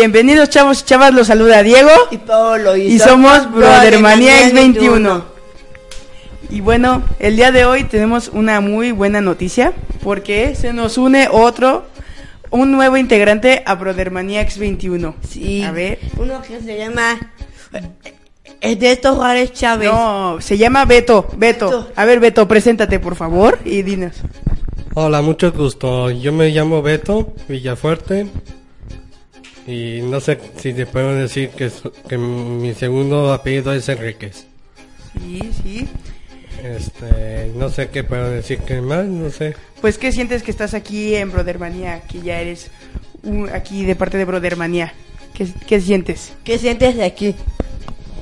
Bienvenidos chavos y chavas, los saluda Diego y Pablo y, somos Brothermanía X21. Y bueno, el día de hoy tenemos una muy buena noticia porque se nos une otro, un nuevo integrante a Brothermanía X21. Sí. A ver. Uno que se llama Ernesto Juárez Chávez. No, se llama Beto. Beto. Beto. A ver, Beto, preséntate por favor y dinos. Hola, mucho gusto. Yo me llamo Beto Villafuerte. Y no sé si te puedo decir que, que mi segundo apellido es Enríquez. Sí, sí. Este, no sé qué puedo decir que más, no sé. Pues, ¿qué sientes que estás aquí en Brothermanía? Que ya eres un- aquí de parte de Brothermanía. ¿Qué, qué sientes? ¿Qué sientes de aquí?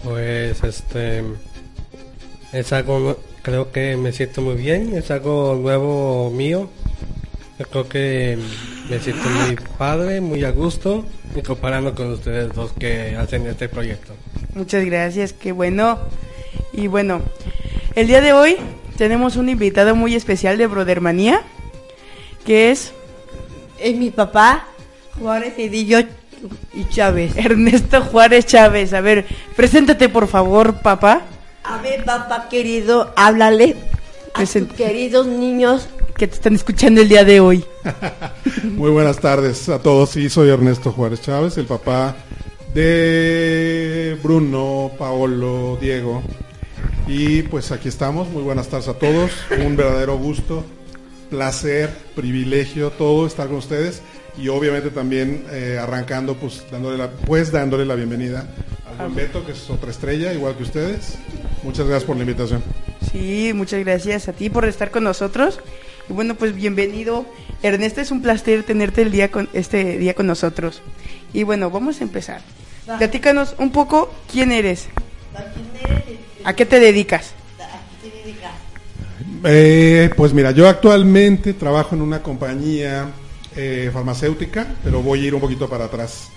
Pues, este, es algo, creo que me siento muy bien, es algo nuevo mío. Yo creo que me siento muy padre, muy a gusto, y comparando con ustedes dos que hacen este proyecto. Muchas gracias, qué bueno. Y bueno, el día de hoy tenemos un invitado muy especial de Brothermanía, que es Es mi papá, Juárez Cedillo y Chávez. Ernesto Juárez Chávez. A ver, preséntate por favor, papá, A ver, papá querido, háblale a tus queridos niños. Que te están escuchando el día de hoy. Muy buenas tardes a todos. Sí, soy Ernesto Juárez Chávez, el papá de Bruno, Paolo, Diego. Y pues aquí estamos. Muy buenas tardes a todos. Un verdadero gusto, placer, privilegio, todo estar con ustedes. Y obviamente también eh, arrancando, pues dándole, la, pues dándole la bienvenida al buen Beto, que es otra estrella, igual que ustedes. Muchas gracias por la invitación. Sí, muchas gracias a ti por estar con nosotros. Y bueno, pues bienvenido. Ernesto, es un placer tenerte el día con, este día con nosotros. Y bueno, vamos a empezar. Platícanos un poco quién eres, a qué te dedicas. Eh, pues mira, yo actualmente trabajo en una compañía eh, farmacéutica, pero voy a ir un poquito para atrás.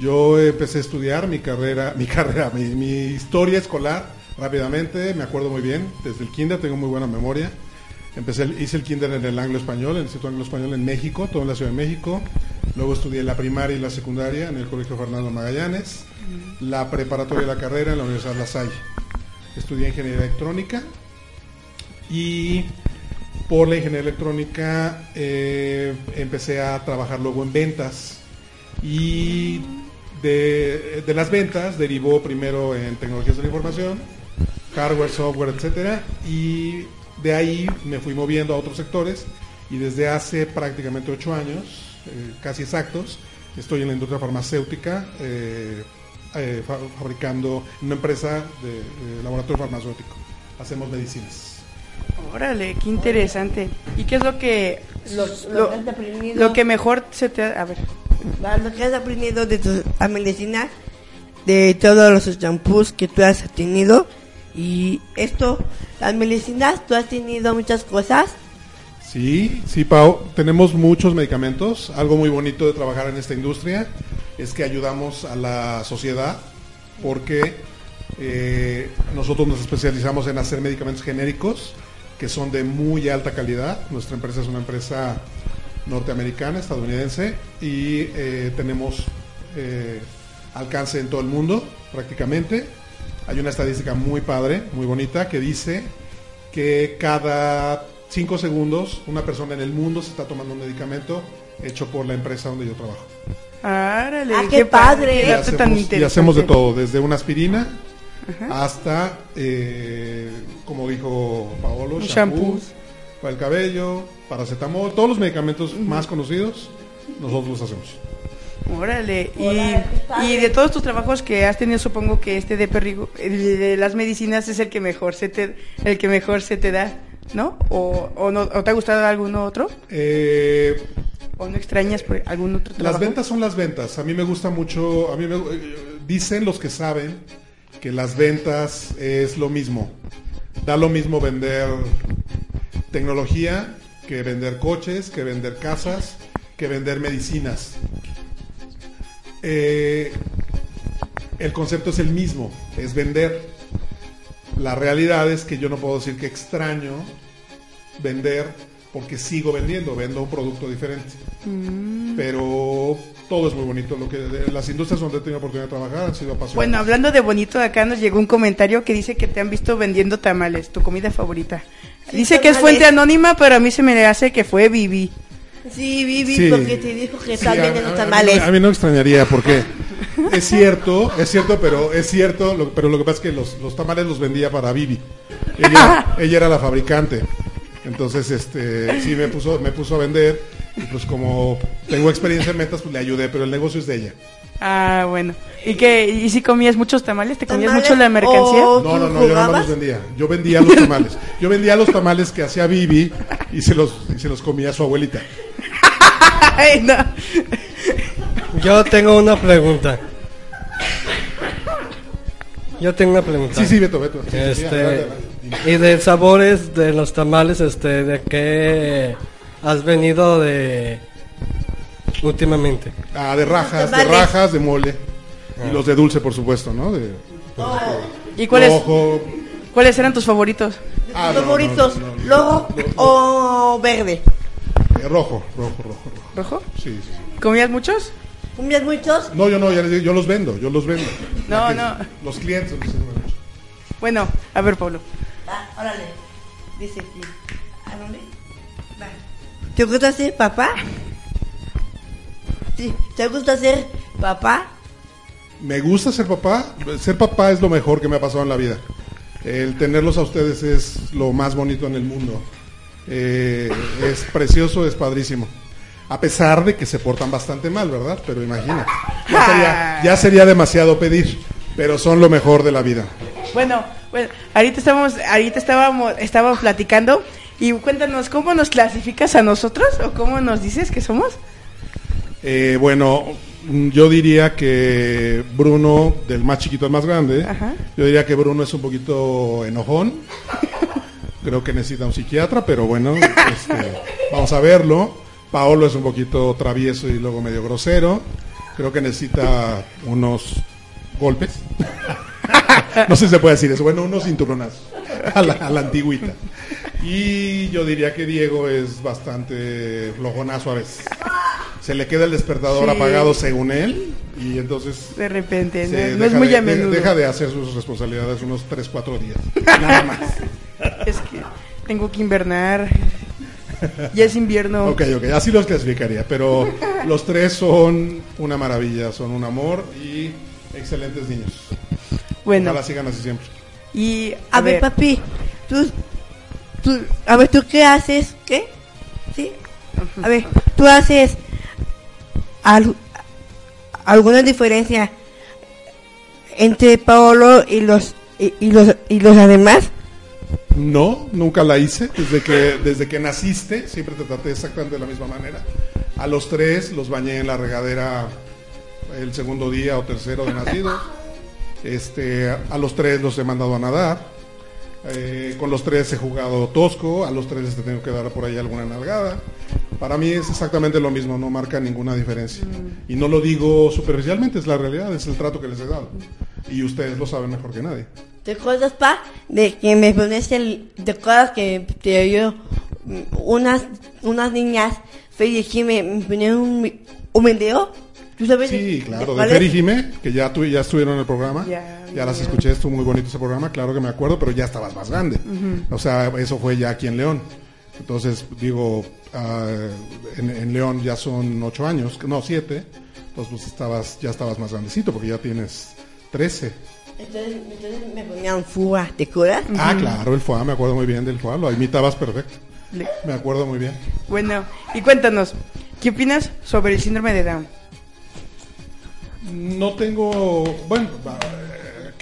Yo empecé a estudiar mi carrera, mi carrera, mi, mi historia escolar rápidamente, me acuerdo muy bien, desde el kinder tengo muy buena memoria. Empecé, hice el kinder en el anglo español, en el Instituto Anglo Español en México, todo en la Ciudad de México. Luego estudié la primaria y la secundaria en el Colegio Fernando Magallanes. La preparatoria y la carrera en la Universidad La Salle. Estudié ingeniería electrónica y por la ingeniería electrónica eh, empecé a trabajar luego en ventas y de, de las ventas derivó primero en tecnologías de la información, hardware, software, etcétera y de ahí me fui moviendo a otros sectores y desde hace prácticamente ocho años, eh, casi exactos, estoy en la industria farmacéutica eh, eh, fa- fabricando una empresa de, de laboratorio farmacéutico. Hacemos medicinas. Órale, qué interesante. ¿Y qué es lo que Lo, lo, lo que has aprendido, lo que mejor se te ha... A ver, lo que has aprendido de tus a medicina, de todos los shampoos que tú has tenido Y esto, las medicinas, tú has tenido muchas cosas. Sí, sí, Pau. Tenemos muchos medicamentos. Algo muy bonito de trabajar en esta industria es que ayudamos a la sociedad porque eh, nosotros nos especializamos en hacer medicamentos genéricos que son de muy alta calidad. Nuestra empresa es una empresa norteamericana, estadounidense, y eh, tenemos eh, alcance en todo el mundo prácticamente. Hay una estadística muy padre, muy bonita, que dice que cada cinco segundos una persona en el mundo se está tomando un medicamento hecho por la empresa donde yo trabajo. Árale, Ah, qué padre. Y hacemos, y interesante. hacemos de todo, desde una aspirina hasta, eh, como dijo Paolo, Un shampoos shampoo. para el cabello, paracetamol, todos los medicamentos más conocidos, nosotros los hacemos. Órale, y, de todos tus trabajos que has tenido, supongo que este de perrigo, el de las medicinas es el que mejor se te, el que mejor se te da, ¿no? O, o no, o te ha gustado alguno otro, Eh, o no extrañas por algún otro trabajo. Las ventas son las ventas. A mí me gusta mucho, a mí me, eh, dicen los que saben que las ventas es lo mismo. Da lo mismo vender tecnología que vender coches, que vender casas, que vender medicinas. Eh, el concepto es el mismo, es vender. La realidad es que yo no puedo decir que extraño vender porque sigo vendiendo, vendo un producto diferente. Pero todo es muy bonito. Lo que las industrias donde he tenido oportunidad de trabajar han sido apasionantes. Bueno, hablando de bonito, acá nos llegó un comentario que dice que te han visto vendiendo tamales, tu comida favorita. Sí, dice que es fuente anónima, pero a mí se me hace que fue Vivi. Sí, Vivi, Sí. porque te dijo que Sí, también los a- tamales. A, mí no extrañaría porque es cierto, es cierto, pero es cierto, lo- pero lo que pasa es que los, los tamales los vendía para Vivi. Ella, ella era la fabricante. Entonces, este, sí me puso, me puso a vender y pues como tengo experiencia en ventas, pues le ayudé, pero el negocio es de ella. Ah, bueno. ¿Y qué? ¿Y si comías muchos tamales? ¿Te comías ¿Tamales mucho la mercancía? No, no, no, yo nada más jugabas? los vendía. Yo vendía los tamales. Yo vendía los tamales que hacía Vivi y se los, y se los comía su abuelita. Ay, no. Yo tengo una pregunta. Yo tengo una pregunta. Sí, sí, Beto, Beto. Sí, sí, sí, adelante, Este, adelante. y de sabores de los tamales, este, ¿de qué has venido de últimamente? Ah, de rajas, de rajas, de mole. Y los de dulce, por supuesto, ¿no? De ¿Y cuáles, rojo. cuáles eran tus favoritos? Ah, no, favoritos, no, no, no, rojo no, o verde. Eh, rojo, rojo, rojo, rojo. ¿Rojo? Sí, sí, sí. ¿Comías muchos? ¿Comías muchos? No, yo no, ya les digo, yo los vendo, yo los vendo. No, que- no. Los clientes. los. Bueno, a ver, Pablo. Ah, órale. Dice aquí. ¿A dónde? Va. ¿Te gusta ser papá? Sí. ¿Te gusta ser papá? Me gusta ser papá. Ser papá es lo mejor que me ha pasado en la vida. El tenerlos a ustedes es lo más bonito en el mundo. Eh, es precioso, es padrísimo. A pesar de que se portan bastante mal, ¿verdad? Pero imagina. Ya sería, ya sería demasiado pedir. Pero son lo mejor de la vida. Bueno, bueno, ahorita estábamos, ahorita estábamos, estábamos platicando y cuéntanos cómo nos clasificas a nosotros o cómo nos dices que somos. Eh, bueno, yo diría que Bruno, del más chiquito al más grande, Ajá. yo diría que Bruno es un poquito enojón. Creo que necesita un psiquiatra, pero bueno, este, vamos a verlo. Paolo es un poquito travieso y luego medio grosero. Creo que necesita unos golpes. no sé si se puede decir eso. Bueno, unos cinturonazos a la, a la antigüita. Y yo diría que Diego es bastante flojonazo a veces. Se le queda el despertador Sí. apagado según él y entonces De repente, no, no es deja muy de- a de- menudo. deja de hacer sus responsabilidades unos 3, 4 días. Nada más. Es que tengo que invernar. Ya es invierno. Ok, ok, así los clasificaría, pero los tres son una maravilla, son un amor y excelentes niños. Bueno, Ojalá sigan así siempre. y A, ver, papi, tú, tú, a ver, ¿tú qué haces? ¿Qué? ¿Sí? A ver, ¿tú haces al- alguna diferencia entre Paolo y los y, y los y los demás? No, nunca la hice. Desde que, desde que naciste, siempre te traté exactamente de la misma manera. A los tres los bañé en la regadera el segundo día o tercero de nacido. Este, a los tres los he mandado a nadar. Eh, con los tres he jugado tosco, a los tres te tengo que dar por ahí alguna nalgada. Para mí es exactamente lo mismo, no marca ninguna diferencia. Y no lo digo superficialmente, es la realidad, es el trato que les he dado. Y ustedes lo saben mejor que nadie. ¿Te acuerdas, pa? De que me pones el. ¿Te acuerdas que te yo unas, unas niñas, Fe y Jime, me ponían un, un video? ¿Tú sabes? Sí, claro, de Fer y? Jime, que ya, tu, ya estuvieron en el programa. Ya, Ya, las escuché, estuvo muy bonito ese programa, claro que me acuerdo, pero ya estabas más grande. O sea, eso fue ya aquí en León. Entonces, digo, ah, en, en León ya son ocho años, no, siete. Entonces, pues estabas, ya estabas más grandecito, porque ya tienes trece. Entonces, entonces me ponían fuga, ¿te acuerdas? Ah, claro, el FOA, me acuerdo muy bien del FOA, lo imitabas perfecto. Me acuerdo muy bien. Bueno, y cuéntanos, ¿qué opinas sobre el síndrome de Down? No tengo, bueno,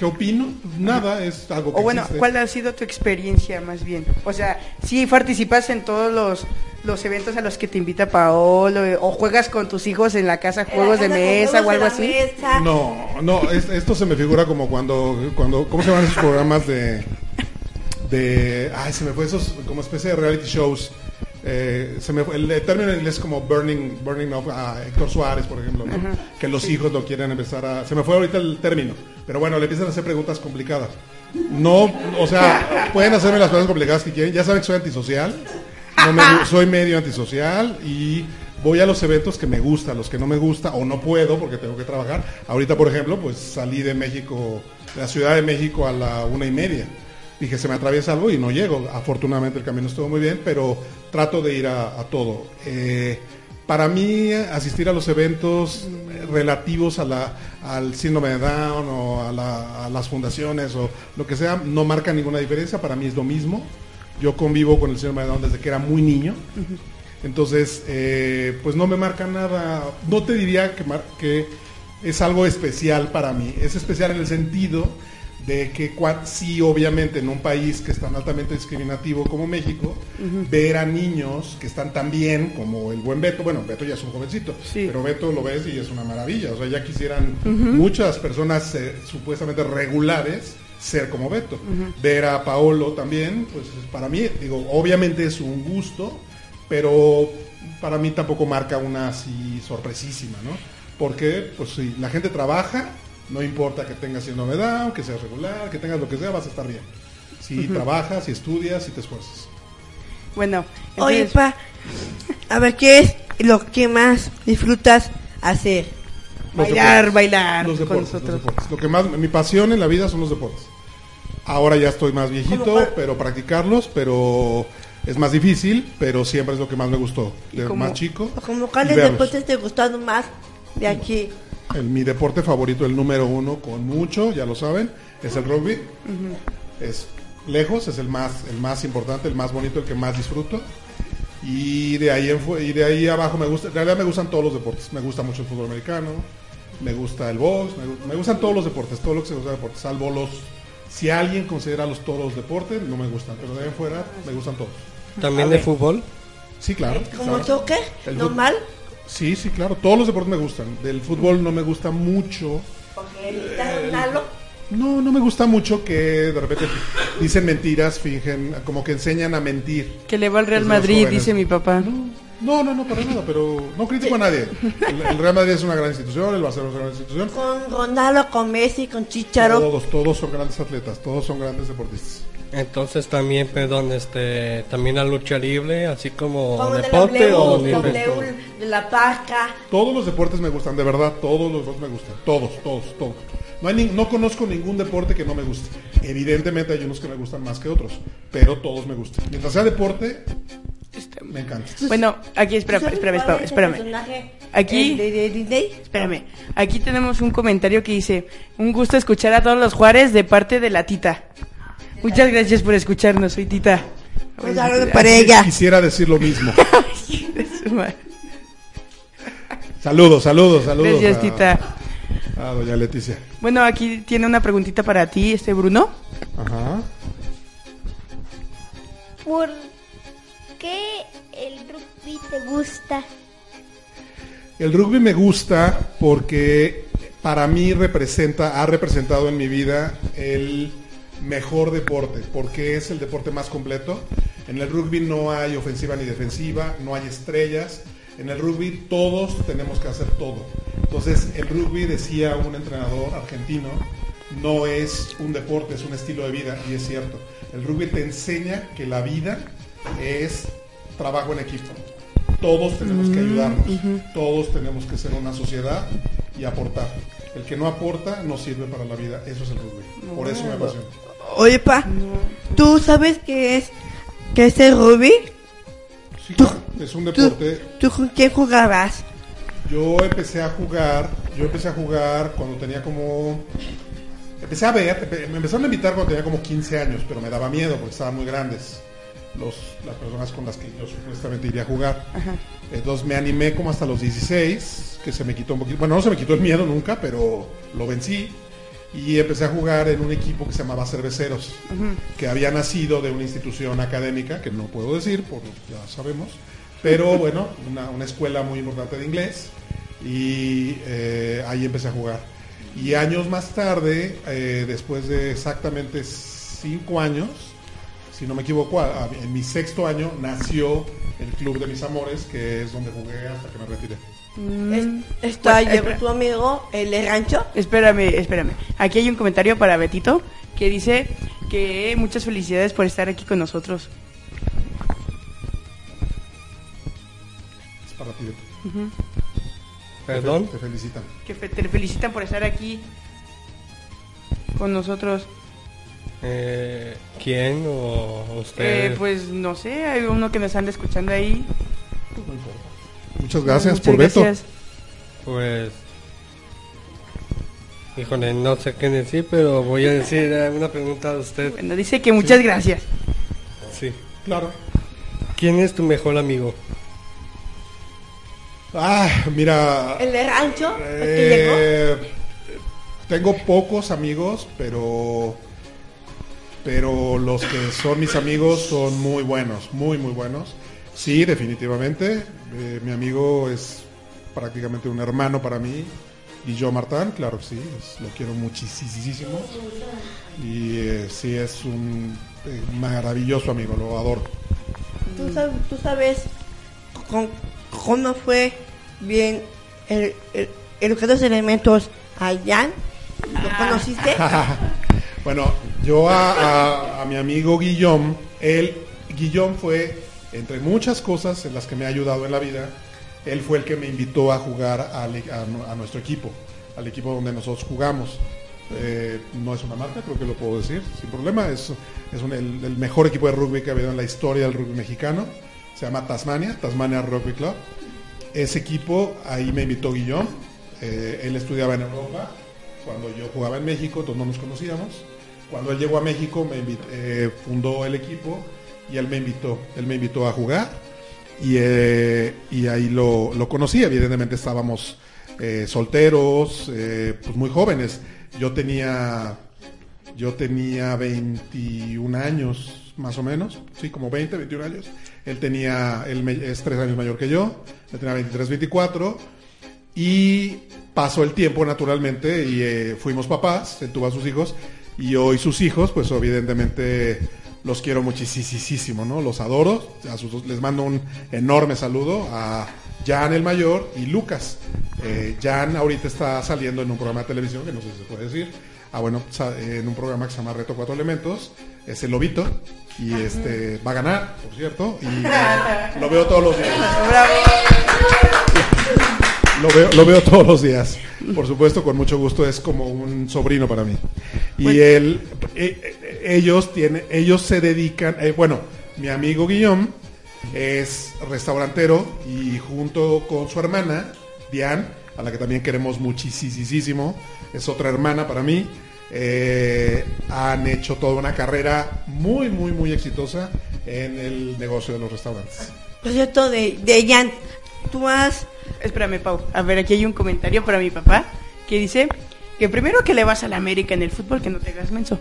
¿qué opino? Nada, es algo que O bueno, existe. ¿cuál ha sido tu experiencia más bien? O sea, si participas en todos los, los eventos a los que te invita Paolo eh, o juegas con tus hijos en la casa juegos de la casa mesa juegos o algo así. mesa. No, no, es- esto se me figura como cuando, cuando, ¿cómo se llaman esos programas de, de, ay, se me fue esos, como especie de reality shows. Eh, se me fue- el, término en inglés es como burning, burning up a Héctor Suárez, por ejemplo, ¿no? que los hijos lo quieren empezar a, se me fue ahorita el término, pero bueno, le empiezan a hacer preguntas complicadas. No, o sea, pueden hacerme las preguntas complicadas que quieren, ya saben que soy antisocial, no me soy medio antisocial y voy a los eventos que me gustan, los que no me gusta o no puedo porque tengo que trabajar. Ahorita, por ejemplo, pues salí de México, de la Ciudad de México a la una y media. Dije, se me atraviesa algo y no llego. Afortunadamente el camino estuvo muy bien, pero trato de ir a, a todo. Eh, para mí, asistir a los eventos relativos a la, al síndrome de Down o a, la- a las fundaciones o lo que sea, no marca ninguna diferencia. Para mí es lo mismo. Yo convivo con el síndrome de Down desde que era muy niño. Entonces, eh, pues no me marca nada. No te diría que es algo especial para mí. Es especial en el sentido de que sí, obviamente, en un país que es tan altamente discriminativo como México, ver a niños que están tan bien como el buen Beto, bueno, Beto ya es un jovencito, Sí. pero Beto lo ves y es una maravilla. O sea, ya quisieran muchas personas eh, supuestamente regulares ser como Beto. Ver a Paolo también, pues para mí, digo, obviamente es un gusto, pero para mí tampoco marca una así sorpresísima, ¿no? Porque, pues si la gente trabaja, no importa que tengas síndrome Down, que seas regular, que tengas lo que sea, vas a estar bien. Si trabajas, si estudias, si te esfuerzas. Bueno, Oye, entonces, pa, a ver, ¿qué es lo que más disfrutas hacer? Los bailar, deportes. bailar Los con deportes, los nosotros. deportes. Lo que más, mi pasión en la vida son los deportes. Ahora ya estoy más viejito, pero practicarlos, pero es más difícil, pero siempre es lo que más me gustó. ¿Y De cómo? más chico. ¿Cómo y cuáles deportes te gustaron más de aquí? El- mi deporte favorito, el número uno, con mucho, ya lo saben, es el rugby. Es lejos, es el más, el más importante, el más bonito, el que más disfruto. Y de ahí en fu- y de ahí abajo me gusta, en realidad me gustan todos los deportes. Me gusta mucho el fútbol americano, me gusta el box, me, me gustan todos los deportes, todo lo que se gusta de deportes, salvo los si alguien considera los toros deporte, no me gustan, pero de ahí en fuera me gustan todos. También de fútbol. Sí, claro. ¿Como claro. toque? ¿Normal? Sí, sí, claro. Todos los deportes me gustan. Del fútbol no me gusta mucho. Porque Ronaldo. No, no me gusta mucho que de repente dicen mentiras, fingen, como que enseñan a mentir. que le va al Real Madrid, dice mi papá. No, no, no, para nada, pero no critico a nadie. El, el Real Madrid es una gran institución, el Barcelona es una gran institución. Con Ronaldo, con Messi, con Chicharo. Todos, todos son grandes atletas, todos son grandes deportistas. Entonces también, perdón, este, también la lucha libre, así como Como de deporte la o W, nivel. W, de la paca. Todos los deportes me gustan, de verdad, todos los deportes me gustan, todos, todos, todos. No, hay ni- no conozco ningún deporte que no me guste. Evidentemente hay unos que me gustan más que otros, pero todos me gustan. Mientras sea deporte, me encanta. Bueno, aquí, espera, ¿Tú sabes espérame, espérame, espérame. personaje, Aquí- de, de? Espérame, aquí tenemos un comentario que dice, un gusto escuchar a todos los Juárez de parte de la tita. Muchas gracias por escucharnos, soy tita. Un saludo para ella. Quisiera decir lo mismo. Saludos, saludos, saludos. Gracias, a- tita. A doña Leticia. Bueno, aquí tiene una preguntita para ti, este Bruno. Ajá. ¿Por qué el rugby te gusta? El rugby me gusta porque para mí representa, ha representado en mi vida el mejor deporte, porque es el deporte más completo. En el rugby no hay ofensiva ni defensiva, no hay estrellas. En el rugby todos tenemos que hacer todo. Entonces el rugby, decía un entrenador argentino, no es un deporte, es un estilo de vida, y es cierto. El rugby te enseña que la vida es trabajo en equipo. Todos tenemos que ayudarnos, todos tenemos que ser una sociedad y aportar. El que no aporta no sirve para la vida, eso es el rugby. Por eso me apasiona. Oye, pa, ¿tú sabes qué es, qué es el rugby? Sí, Tú- es un ¿Tú, deporte. ¿Tú con quién jugabas? Yo empecé a jugar, yo empecé a jugar cuando tenía como... Empecé a ver, me empezaron a invitar cuando tenía como 15 años, pero me daba miedo porque estaban muy grandes los, las personas con las que yo supuestamente iría a jugar. Entonces me animé como hasta los 16, que se me quitó un poquito, bueno, no se me quitó el miedo nunca, pero lo vencí. Y empecé a jugar en un equipo que se llamaba Cerveceros, que había nacido de una institución académica, que no puedo decir, por ya sabemos, pero bueno, una, una escuela muy importante de inglés, y eh, ahí empecé a jugar. Y años más tarde, eh, después de exactamente cinco años, si no me equivoco, en mi sexto año nació el Club de Mis Amores, que es donde jugué hasta que me retiré. Es- Está Pues, tu amigo, el de rancho. Espérame, espérame. Aquí hay un comentario para Betito que dice que muchas felicidades por estar aquí con nosotros. Es para ti. Beto. Perdón. Te felicitan. Que fe- te felicitan por estar aquí con nosotros. Eh, ¿Quién o Eh, usted? pues no sé, hay uno que nos anda escuchando ahí. Muchas gracias Muchas por Beto. gracias. Pues. Híjole, no sé qué decir, pero voy a decir una pregunta a usted. Bueno, dice que muchas gracias. Sí. Claro. ¿Quién es tu mejor amigo? Ah, mira. El de rancho, el que llegó. eh, tengo pocos amigos, pero pero los que son mis amigos son muy buenos, muy muy buenos. Sí, definitivamente. Eh, mi amigo es prácticamente un hermano para mí. Y yo, Martán, claro que sí, es- lo quiero muchísimo. Y eh, sí, es un eh, maravilloso amigo, lo adoro. ¿Tú sabes, tú sabes con- cómo fue bien el, el, educados elementos a Jan? ¿Lo conociste? Bueno, yo a, a- a mi amigo Guillón, él, Guillón fue, entre muchas cosas en las que me ha ayudado en la vida, él fue el que me invitó a jugar e- a, nu- a nuestro equipo, al equipo donde nosotros jugamos. Eh, no es una marca, creo que lo puedo decir sin problema. Es, es el, mejor equipo de rugby que ha habido en la historia del rugby mexicano. Se llama Tasmania, Tasmania Rugby Club. Ese equipo, ahí me invitó Guillón. Eh, él estudiaba en Europa cuando yo jugaba en México, entonces no nos conocíamos. Cuando él llegó a México, me invit- eh, fundó el equipo y él me invitó. Él me invitó a jugar y, eh, y ahí lo, conocí. Evidentemente estábamos eh, solteros, eh, pues muy jóvenes. Yo tenía, yo tenía 21 años más o menos, sí, como 20, 21 años. Él tenía, él es tres años mayor que yo, él tenía 23, 24. Y pasó el tiempo naturalmente y fuimos papás, él tuvo a sus hijos y hoy sus hijos, pues evidentemente los quiero muchísimo, ¿no? Los adoro, a sus dos- les mando un enorme saludo a Jan el mayor y Lucas. Eh, Jan ahorita está saliendo en un programa de televisión, que no sé si se puede decir, ah bueno, en un programa que se llama Reto Cuatro Elementos, es el Lobito y este va a ganar, por cierto, y lo veo todos los días. Lo veo, lo veo todos los días. Por supuesto, con mucho gusto, es como un sobrino para mí. Y él, eh, ellos tienen, ellos se dedican, eh, bueno, mi amigo Guillaume es restaurantero y junto con su hermana, Diane, a la que también queremos muchísimo, es otra hermana para mí, eh, han hecho toda una carrera muy, muy, muy exitosa en el negocio de los restaurantes. Por cierto, de, de Jan, tú has... Espérame, Pau. A ver, aquí hay un comentario para mi papá que dice que primero que le vas a la América en el fútbol, que no te hagas menso.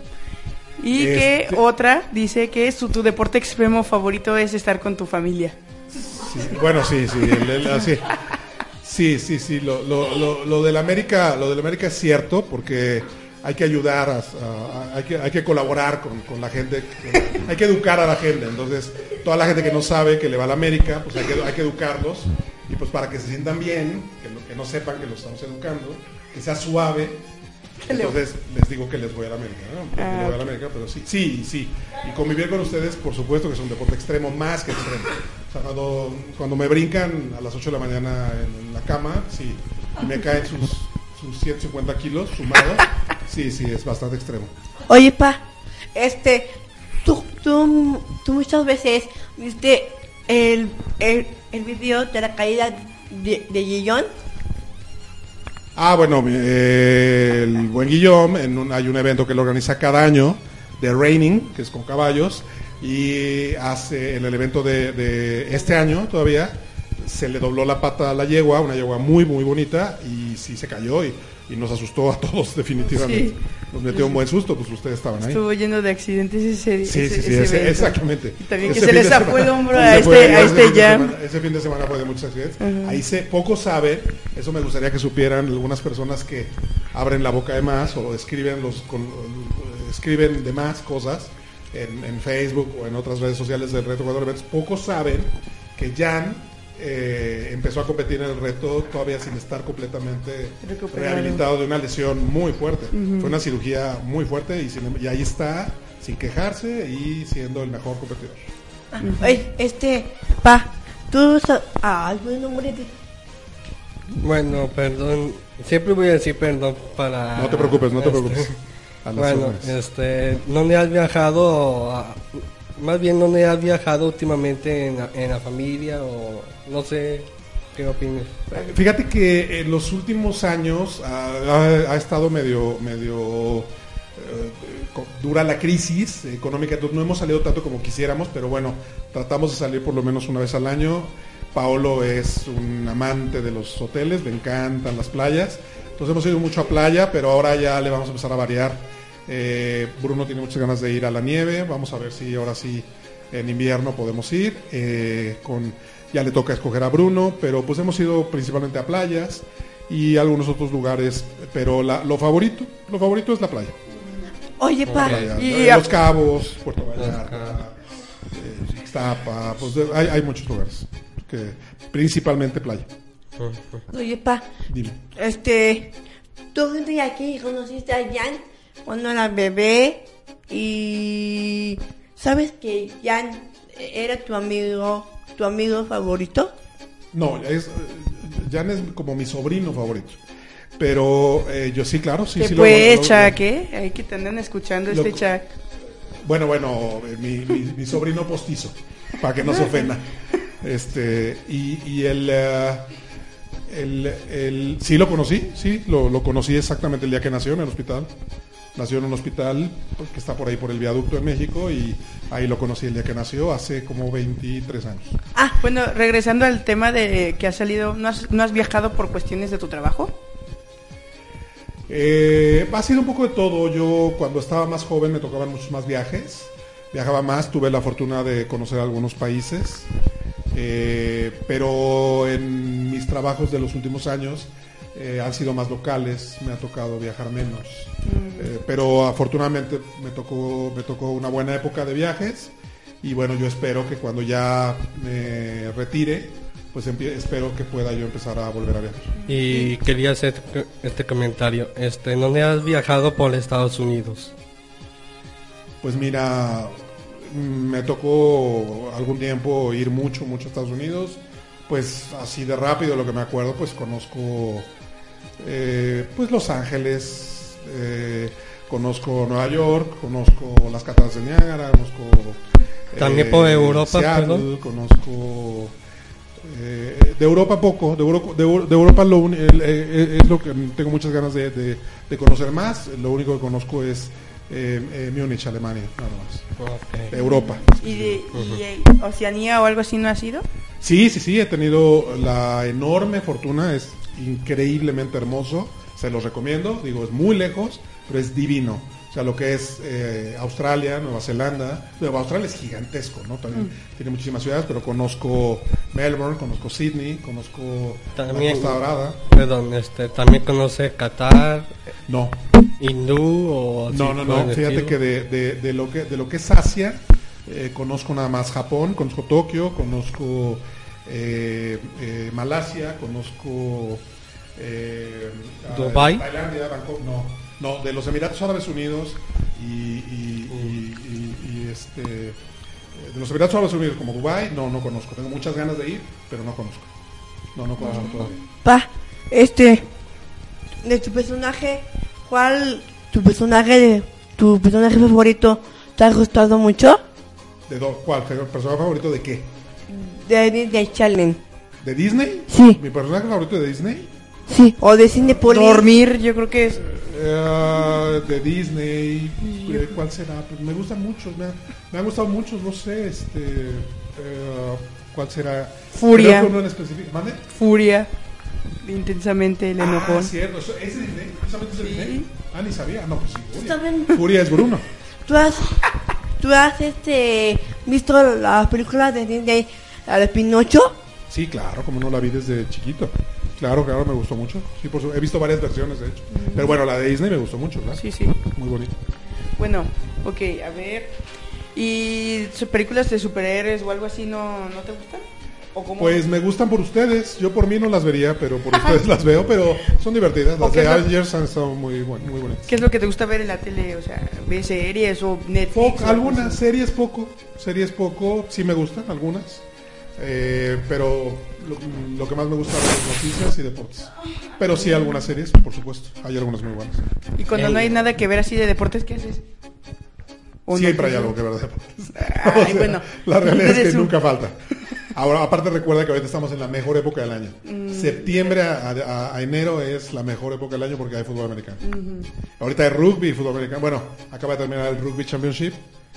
Y Este- que otra dice que su, tu deporte extremo favorito es estar con tu familia. Sí, bueno, sí, sí, el- el- así. sí, sí, sí, lo, lo, lo, lo del América, lo del América es cierto porque hay que ayudar, a, a- a- hay, que, hay que colaborar con, con la gente, hay que educar a la gente. Entonces, toda la gente que no sabe que le va a la América, pues hay que, hay que educarlos y pues para que se sientan bien, que no, que no sepan que los estamos educando, que sea suave. Entonces les digo que les voy a la América, ¿no? Ah, voy a la América, pero sí, sí, sí. Y convivir con ustedes, por supuesto que es un deporte extremo, más que extremo. O sea, cuando, cuando me brincan a las 8 de la mañana en, en la cama, sí, y me caen sus, sus 150 kilos sumados, sí, sí, es bastante extremo. Oye, pa, este, tú, tú, tú muchas veces viste el, el, el video de la caída de, de Gillón. Ah, bueno, eh, el buen Guillaume, en un- hay un evento que él organiza cada año de Raining, que es con caballos, y hace en el evento de este año todavía se le dobló la pata a la yegua, una yegua muy muy bonita, y sí se cayó y, y nos asustó a todos definitivamente. Sí. Nos metió un buen susto, pues ustedes estaban ahí. Estuvo lleno de accidentes ese Sí, ese- sí, sí, ese evento. exactamente. Y también que se les zafó el hombro a este, fue- a este jam. semana- Ese fin de semana fue de muchos accidentes. Ahí se, poco saben, eso me gustaría que supieran algunas personas que abren la boca de más o escriben, los, con- escriben de más cosas en, en Facebook o en otras redes sociales del Reto 4 Eventos. Pocos saben que Jan eh, empezó a competir en el reto todavía sin estar completamente Recuperado. rehabilitado de una lesión muy fuerte. Fue una cirugía muy fuerte y, sin- y ahí está sin quejarse y siendo el mejor competidor. Este, pa, tú sa- ah, algún nombre de... Bueno, perdón. Siempre voy a decir perdón para... No te preocupes, no te este, preocupes. A las Bueno, este, ¿dónde has viajado? a- más bien, ¿dónde has viajado últimamente en la, familia o no sé qué opinas? Fíjate que en los últimos años ha, estado medio, medio eh, dura la crisis económica, entonces no hemos salido tanto como quisiéramos, pero bueno, tratamos de salir por lo menos una vez al año. Paolo es un amante de los hoteles, le encantan las playas, entonces hemos ido mucho a playa, pero ahora ya le vamos a empezar a variar. Eh, Bruno tiene muchas ganas de ir a la nieve, vamos a ver si ahora sí en invierno podemos ir. eh, con, ya le toca escoger a Bruno, pero pues hemos ido principalmente a playas y algunos otros lugares, pero la- lo favorito, lo favorito es la playa. Oye, pa, Playa, y- Los Cabos, Puerto. Vallarta, eh, pues de- hay, hay muchos lugares, que principalmente playa. oye, pa, Dime. este, tú de aquí conociste a Jan cuando era bebé y sabes que Jan era tu amigo, tu amigo favorito. No, es, Jan es como mi sobrino favorito. Pero eh, yo sí, claro, sí, ¿Qué sí. fue, lo- lo- Chuck, eh? Hay que te andan escuchando Lo- este Chuck. Bueno, bueno, eh, mi, mi- mi sobrino postizo, para que no se ofenda. Este, y, y el, eh, el, el- sí lo conocí, sí, lo, lo conocí exactamente el día que nació en el hospital. Nació en un hospital que está por ahí por el viaducto en México y ahí lo conocí el día que nació, hace como 23 años. Ah, bueno, regresando al tema de que has salido, ¿no has, no has viajado por cuestiones de tu trabajo? Eh, ha sido un poco de todo. Yo cuando estaba más joven me tocaban muchos más viajes. Viajaba más, tuve la fortuna de conocer algunos países. Eh, pero en mis trabajos de los últimos años eh, han sido más locales, me ha tocado viajar menos. Eh, pero afortunadamente me tocó, me tocó una buena época de viajes. Y bueno, yo espero que cuando ya me retire, pues espero que pueda yo empezar a volver a viajar. Y quería hacer este comentario. Este, ¿dónde has viajado por Estados Unidos? Pues mira, mm, me tocó algún tiempo ir mucho, mucho a Estados Unidos. Pues así de rápido, lo que me acuerdo, pues conozco eh, pues Los Ángeles, eh, conozco Nueva York, conozco las cataratas de Niágara, conozco eh, También por Europa, Seattle, conozco eh, de Europa poco, de Europa, de, Eu- de Europa lo el- eh, es lo que tengo muchas ganas de, de- de conocer más. Lo único que conozco es eh, eh, Múnich, Alemania, nada más. Europa. ¿Y de y, eh, Oceanía o algo así no ha sido? Sí, sí, sí, he tenido la enorme fortuna, es increíblemente hermoso, se los recomiendo, digo, es muy lejos, pero es divino. O sea, lo que es eh, Australia, Nueva Zelanda, Nueva Australia es gigantesco, ¿no? También tiene muchísimas ciudades, pero conozco Melbourne, conozco Sydney, conozco También- la Costa Dorada. Perdón, este, también conoce Qatar. No, hindú o No, no, no. Fíjate que de, de, de lo que de lo que es Asia, eh, conozco nada más Japón, conozco Tokio, conozco Malasia, conozco eh, ah, ¿Dubái? Tailandia, Bangkok, no, no, de los Emiratos Árabes Unidos y, y- y- y- y, este eh, de los Emiratos Árabes Unidos como Dubai, no, no conozco. Tengo muchas ganas de ir, pero no conozco. No, no conozco todavía. Pa, este, de tu personaje, ¿cuál tu personaje de tu personaje favorito te ha gustado mucho? ¿De do- cuál? ¿Personaje favorito de qué? De Disney Challenge. ¿De Disney? Sí. ¿Mi personaje favorito de Disney? Sí, o de Cinepolis. Dormir, yo creo que es. Eh, de Disney, eh, ¿cuál será? Pues me gustan muchos, me, ha- me han gustado muchos, no sé, este, eh, ¿cuál será? Furia. Creo que uno en específico. ¿Mande? Furia. Intensamente el Ah, enojón. cierto, eso- ¿es de Disney? ¿Precisamente es de Disney? Ah, ni sabía, no, pues sí, Furia. También, Furia es Bruno. tú has, tú has este, visto la película de Disney, la de Pinocho. Sí, claro, como no la vi desde chiquito. Claro, claro, me gustó mucho. Sí, por su- he visto varias versiones, de hecho. Pero bueno, la de Disney me gustó mucho, ¿verdad? Sí, sí. Muy bonito. Bueno, ok, a ver. ¿Y películas de superhéroes o algo así no, no te gustan? ¿O cómo? Pues me gustan por ustedes. Yo por mí no las vería, pero por ustedes las veo. Pero son divertidas. Las de. Avengers han estado muy, buen- muy bonitas. ¿Qué es lo que te gusta ver en la tele? O sea, ¿ves series o Netflix? O algunas series poco, series poco, sí me gustan algunas, Eh, pero lo, lo que más me gusta es noticias y deportes. Pero sí algunas series, por supuesto, hay algunas muy buenas. Y cuando no hay nada que ver así de deportes, ¿qué haces? ¿O no Siempre hay algo que ver de deportes. Ay, O sea, bueno. La realidad es que un- nunca falta. Ahora, aparte recuerda que ahorita estamos en la mejor época del año. Mm. Septiembre a, a- a enero es la mejor época del año porque hay fútbol americano. Ahorita hay rugby y fútbol americano. Bueno, acaba de terminar el Rugby Championship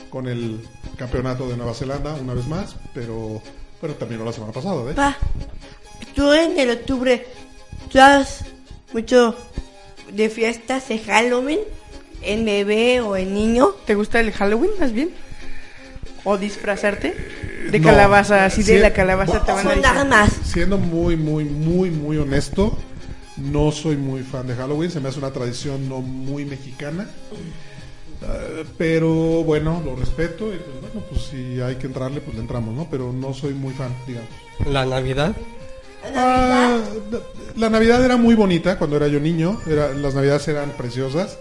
con el campeonato de Nueva Zelanda una vez más, pero, pero terminó la semana pasada. ¿eh? Pa, tú en el octubre, ¿tú has mucho de fiestas de Halloween? ¿En bebé o en niño? ¿Te gusta el Halloween más bien? ¿O disfrazarte? De No. calabaza, así de Sí. la calabaza te van a Son disfrazar. armas. Siendo muy, muy, muy, muy honesto, no soy muy fan de Halloween. Se me hace una tradición no muy mexicana. Eh, pero bueno, lo respeto y pues bueno, pues si hay que entrarle, pues le entramos, ¿no? Pero no soy muy fan, digamos. La Navidad. Ah, la Navidad era muy bonita cuando era yo niño, era, las Navidades eran preciosas,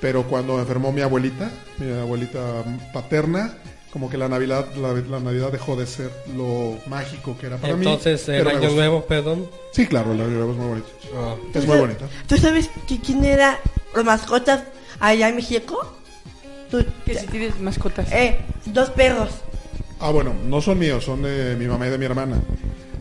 pero cuando enfermó mi abuelita, mi abuelita paterna, como que la Navidad, la, la Navidad dejó de ser lo mágico que era para mí. Entonces, el Año. Nuevo, perdón. Sí, claro, el Año Nuevo es muy bonito. Ah, Es muy bonito. ¿Tú sabes que quién era los mascotas allá en México? Tú- Que si tienes mascotas. eh, dos perros. Ah, bueno, no son míos, son de mi mamá y de mi hermana.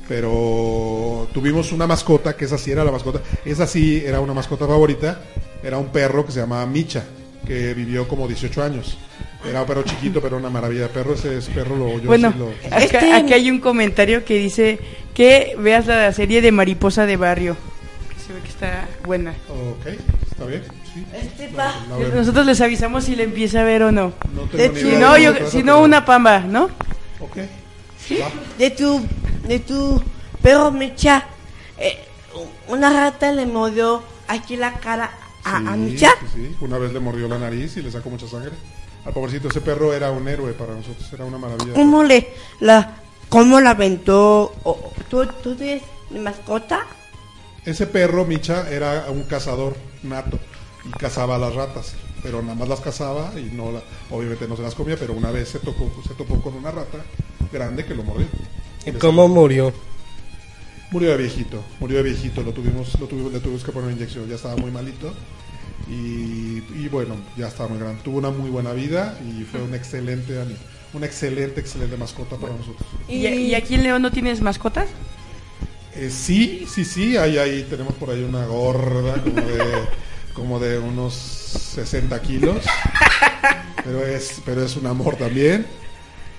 Pero tuvimos una mascota, que esa sí era la mascota. Esa sí era una mascota favorita. Era un perro que se llamaba Micha, que vivió como 18 años. Era un perro chiquito, pero una maravilla de perro. Ese es perro lo, yo bueno, sí lo... acá, Este- aquí hay un comentario que dice que veas la serie de Mariposa de Barrio. Que se ve que está buena. Ok, está bien, sí. Este pa. La. Nosotros les avisamos si le empieza a ver o no. No de- Si no, yo, si no una pamba, ¿no? Ok, va. De tu, de tu perro Mecha, eh, una rata le mordió aquí la cara a, a Sí, Mecha. sí, sí. Una vez le mordió la nariz y le sacó mucha sangre. Al pobrecito, ese perro era un héroe para nosotros, era una maravilla. ¿Cómo le, la, cómo la aventó? ¿Tú, tú tienes mascota? Ese perro, Micha, era un cazador nato y cazaba a las ratas, pero nada más las cazaba y no la- obviamente no se las comía, pero una vez se tocó, se topó con una rata grande que lo mordió. ¿Y cómo murió? Murió de viejito, murió de viejito, lo tuvimos, lo tuvimos, le tuvimos que poner una inyección, ya estaba muy malito y, y bueno, ya estaba muy grande. Tuvo una muy buena vida y fue un excelente, ani- una excelente, excelente mascota para nosotros. ¿Y, y aquí en León no tienes mascotas? Eh, sí, sí, sí, ahí, ahí tenemos por ahí una gorda como de, como de unos 60 kilos, pero es, pero es un amor también,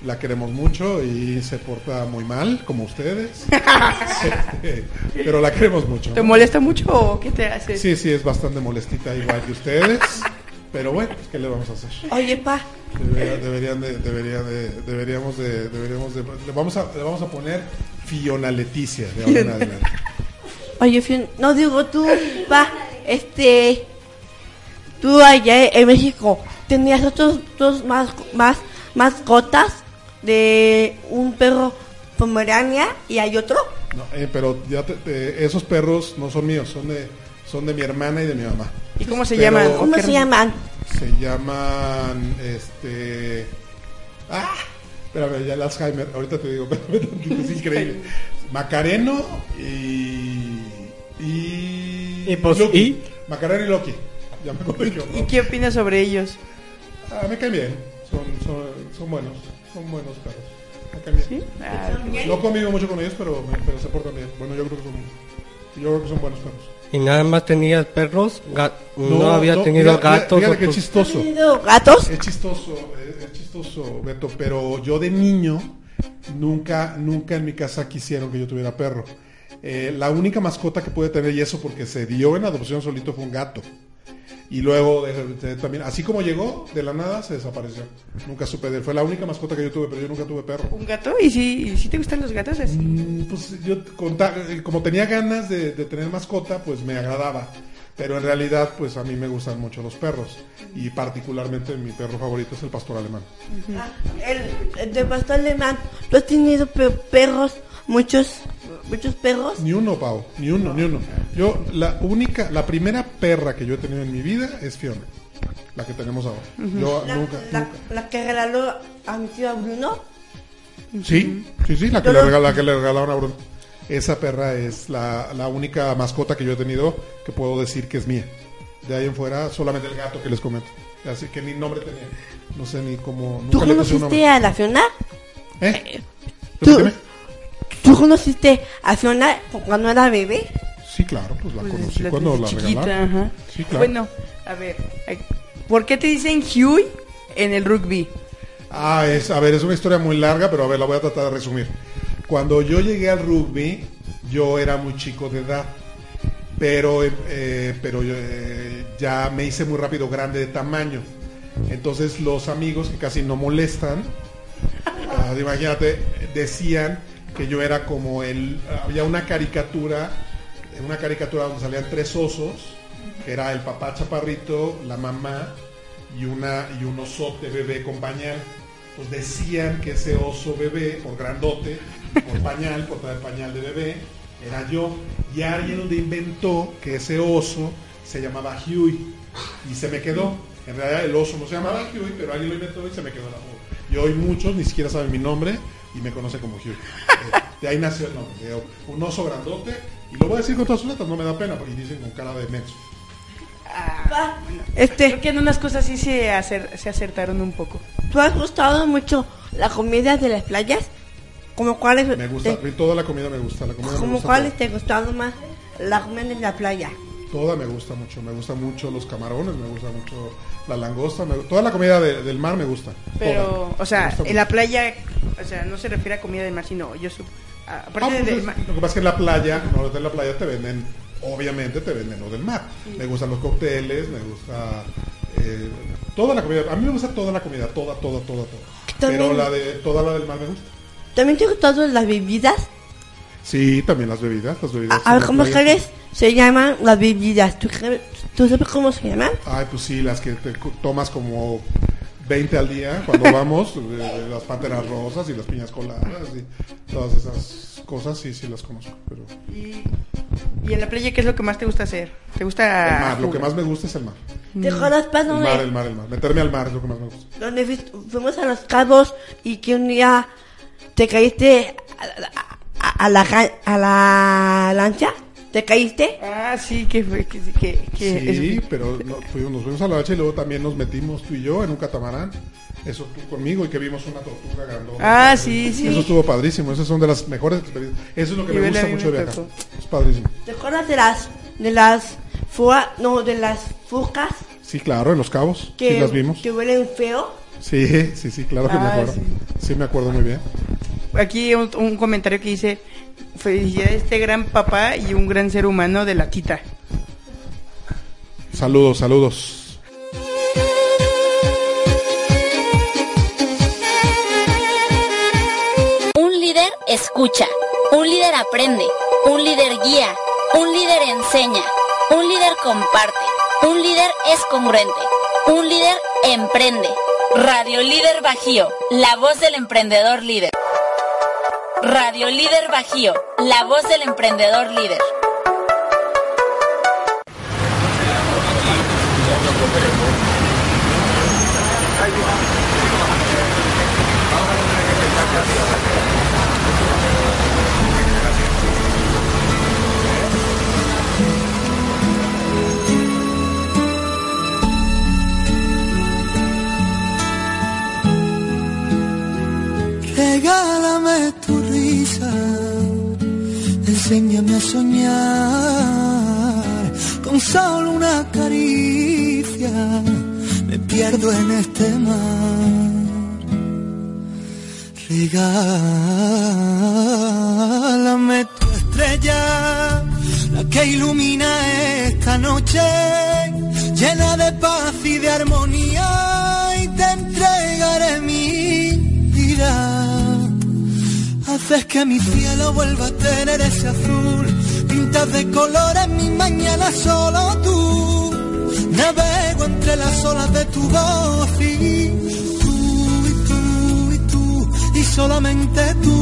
la queremos mucho y se porta muy mal, como ustedes, Este, pero la queremos mucho. ¿Te molesta mucho o qué te hace? Sí, sí, es bastante molestita igual que ustedes, pero bueno, pues, ¿qué le vamos a hacer? Oye, pa, Debería- deberían de, deberían de, deberíamos de, deberíamos de, le vamos a, le vamos a poner Fiona Leticia de ahora en adelante. oye, Fion- no digo tú, pa, este, tú allá en México tenías otros dos más, más mascotas de un perro pomerania y hay otro. No, eh, pero ya te- te- esos perros no son míos, son de, son de mi hermana y de mi mamá. ¿Y cómo se Pero- llaman? ¿Cómo ¿O se llaman? Se llaman, este... ¡Ah! Espérame, ya el Alzheimer, ahorita te digo, es increíble. Macareno y... Y... Y pues, Loki. ¿y? Macareno y Loki. Ya me. ¿Y qué opinas sobre ellos? Ah, me caen bien, son, son, son buenos, son buenos perros. Bien. ¿Sí? Ah, No convivo mucho con ellos, pero, me- pero se portan bien. Bueno, yo creo que son, yo creo que son buenos perros. Y nada más tenías perros, no, había tenido gatos. Que tus- chistoso. ¿Tenido gatos? Es chistoso, es, es chistoso, Beto, pero yo de niño nunca, nunca en mi casa quisieron que yo tuviera perro. Eh, la única mascota que pude tener, y eso porque se dio en adopción solito, fue un gato. Y luego de- de- también, así como llegó, de la nada se desapareció. Nunca supe de él. Fue la única mascota que yo tuve, pero yo nunca tuve perro. ¿Un gato? ¿Y si, y si te gustan los gatos así? Mm, Pues yo conta- eh, como tenía ganas de, de tener mascota, pues me agradaba. Pero en realidad, pues a mí me gustan mucho los perros. Y particularmente mi perro favorito es el pastor alemán. Ah, El, el de pastor alemán. ¿Tú has tenido pe- perros? Muchos, muchos perros. Ni uno, Pau, ni uno, ni uno. Yo, la única, la primera perra que yo he tenido en mi vida es Fiona, la que tenemos ahora. Yo La, nunca, la- nunca. la que regaló a mi tío Bruno. Sí, sí, sí, la que, Yo le, regala- la que le regalaron a Bruno. Esa perra es la, la única mascota que yo he tenido que puedo decir que es mía. De ahí en fuera, solamente el gato que les comento. Así que ni nombre tenía. No sé ni cómo. ¿Tú Nunca un conociste a la Fiona? ¿Eh? tú- Repíteme. ¿Tú conociste a Fiona cuando era bebé? Sí, claro, pues la Pues, conocí la- cuando la chiquita, regalaron. ajá. Sí, claro. Bueno, a ver, ¿por qué te dicen Huey en el rugby? Ah, es, a ver, es una historia muy larga, pero a ver, la voy a tratar de resumir. Cuando yo llegué al rugby, yo era muy chico de edad, pero, eh, pero yo, eh, ya me hice muy rápido grande de tamaño. Entonces los amigos que casi no molestan, ah, imagínate, decían que yo era como el... Había una caricatura, una caricatura donde salían tres osos, que era el papá chaparrito, la mamá y, una, y un osote bebé con pañal. Pues decían que ese oso bebé, por grandote, por pañal, por traer pañal de bebé, era yo. Y alguien donde inventó que ese oso se llamaba Huey. Y se me quedó. En realidad el oso no se llamaba Huey, pero alguien lo inventó y se me quedó el apodo. Y hoy muchos ni siquiera saben mi nombre y me conocen como Huey. Eh, de ahí nació el nombre. un oso grandote. Y lo voy a decir con todas sus letras, no me da pena, porque dicen con cara de menso. Este, Creo que en unas cosas sí se, acer- se acertaron un poco. ¿tú has gustado mucho la comida de las playas? ¿Como cuáles? Me gusta, te- toda la comida me gusta. La comida ¿Como cuáles te gustaron más la comida de la playa? Toda me gusta mucho, me gusta mucho los camarones, me gusta mucho la langosta, me- toda la comida de- del mar me gusta. Pero, toda. o sea, en mucho. la playa, o sea, no se refiere a comida del mar, sino yo sup- a- Ah, aparte pues de es- ma- lo que pasa es que en la playa, no en la playa te venden, obviamente te venden lo del mar. Me gustan los cócteles, me gusta eh, toda la comida. A mí me gusta toda la comida, toda, toda, toda, toda. También- Pero la de toda la del mar me gusta. ¿También te gustaron las bebidas? Sí, también las bebidas, las bebidas. A, ver, ¿cómo playa. Se llaman las bebidas? ¿Tú, ¿Tú sabes cómo se llaman? Ay, pues sí, las que te tomas como 20 al día cuando vamos, eh, las panteras rosas y las piñas coladas y todas esas cosas, sí, sí las conozco. Pero y, y en la playa, ¿qué es lo que más te gusta hacer? ¿Te gusta el mar, lo que más me gusta es el mar. ¿Te acuerdas, Paz, El donde, mar, el mar, el mar. Meterme al mar es lo que más me gusta. donde fuimos a los cabos y que un día te caíste a, a- a la, a la lancha? ¿Te caíste? Ah, sí, que fue, que, que, que Sí, eso- pero no, fuimos- nos fuimos a la lancha y luego también nos metimos tú y yo en un catamarán. Eso tú conmigo y que vimos una tortuga grandota. Ah, sí, sí. Eso estuvo padrísimo. Esas son de las mejores experiencias. Eso es lo que Y me gusta mucho me de viajar. tocó. Es padrísimo. ¿Te acuerdas de las de las fua, no, de las focas Sí, claro, en los cabos. que, sí, las vimos. que huelen feo? Sí, sí, sí, claro que me Ah, acuerdo. sí. Sí. me acuerdo muy bien. Aquí un, un comentario que dice, felicidades a este gran papá y un gran ser humano de la tita. Saludos, saludos. Un líder escucha, un líder aprende, un líder guía, un líder enseña, un líder comparte, Un líder es congruente. Un líder emprende. Radio Líder Bajío, la voz del emprendedor líder. Radio Líder Bajío, la voz del emprendedor líder. Soñar con solo una caricia. Me pierdo en este mar. Regálame tu estrella, la que ilumina esta noche, llena de paz y de armonía, y te entregaré mi vida. Haces que mi cielo vuelva a tener ese azul, pintas de colores mi mañana solo tú. Navego entre las olas de tu voz y tú y tú y tú y solamente tú.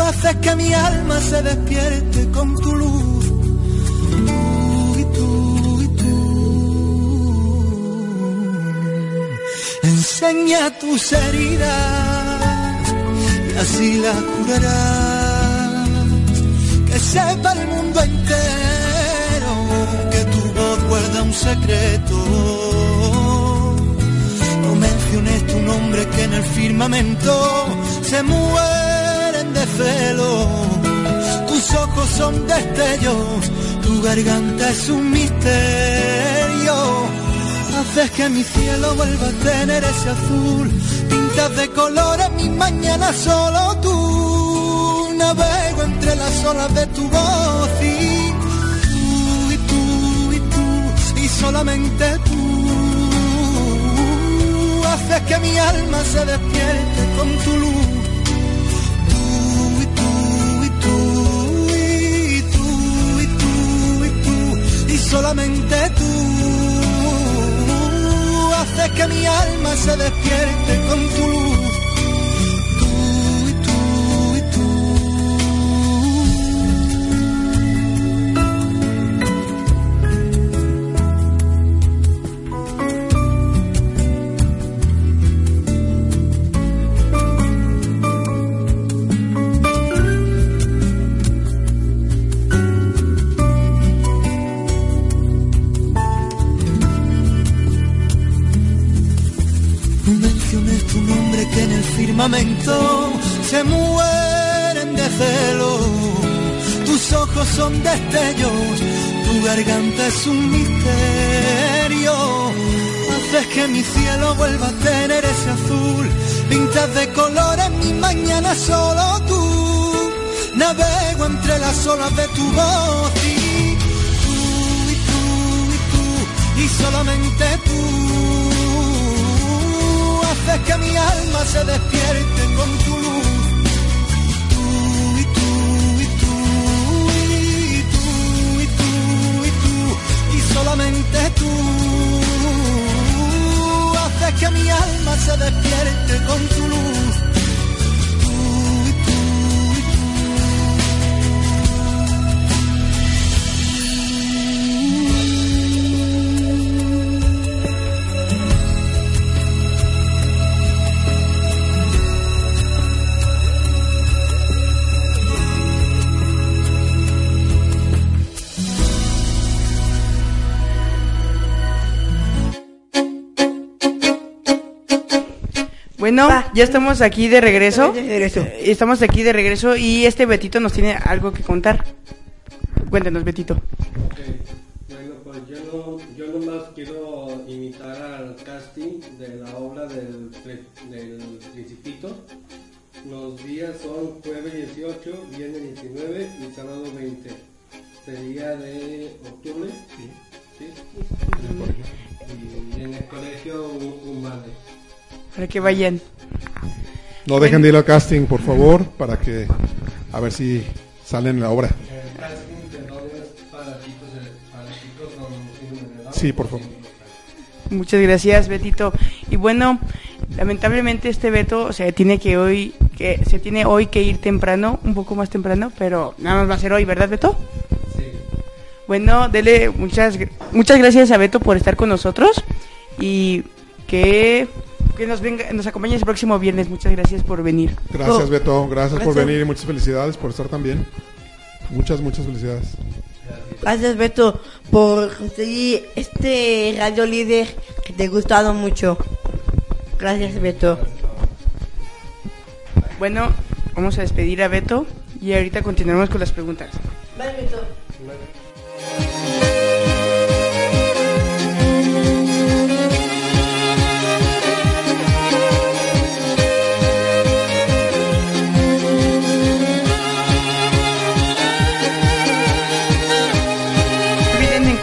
Haces que mi alma se despierte con tu luz. Tú y tú y tú. Enseña tus heridas y así las curarás. Sepa el mundo entero que tu voz guarda un secreto. No menciones tu nombre que en el firmamento se mueren de celo. Tus ojos son destellos, tu garganta es un misterio. Haces que mi cielo vuelva a tener ese azul. Pintas de colores mi mañana solo tú. Navego entre las olas de tu voz y tú y tú y tú y solamente tú. Haces que mi alma se despierte con tu luz. Tú y tú y tú y tú y tú y tú y solamente tú haces que mi alma se despierte con tu luz. Se mueren de celo. Tus ojos son destellos, tu garganta es un misterio. Haces que mi cielo vuelva a tener ese azul. Pintas de colores mi mañana solo tú. Navego entre las olas de tu voz y tú y tú y tú y solamente tú haces que mi alma se despierte despierte con tu Bueno, Va. ya estamos aquí de regreso. De regreso. Eh, Estamos aquí de regreso y este Betito nos tiene algo que contar. Cuéntanos, Betito. Ok, Bueno, pues yo, no, yo nomás quiero imitar al casting de la obra del, del Principito. Los días son jueves 18, viernes 19 y sábado 20. Sería de octubre. Sí. Y en el colegio Humane. Para que vayan. No dejen de ir al casting, por favor, para que a ver si salen en la obra. Sí, por favor. Muchas gracias, Betito. Y bueno, lamentablemente este Beto, o sea, tiene que hoy, que se tiene hoy que ir temprano, un poco más temprano, pero nada más va a ser hoy, ¿verdad, Beto? Sí. Bueno, dele muchas, muchas gracias a Beto por estar con nosotros y que, que nos venga, nos acompañe el próximo viernes. Muchas gracias por venir. Gracias, Oh. Beto. Gracias, por venir y muchas felicidades por estar también. Muchas, muchas felicidades. Gracias, Beto, por conseguir este radio líder que te ha gustado mucho. Gracias, Beto. Bueno, vamos a despedir a Beto y ahorita continuamos con las preguntas. Vale, Beto.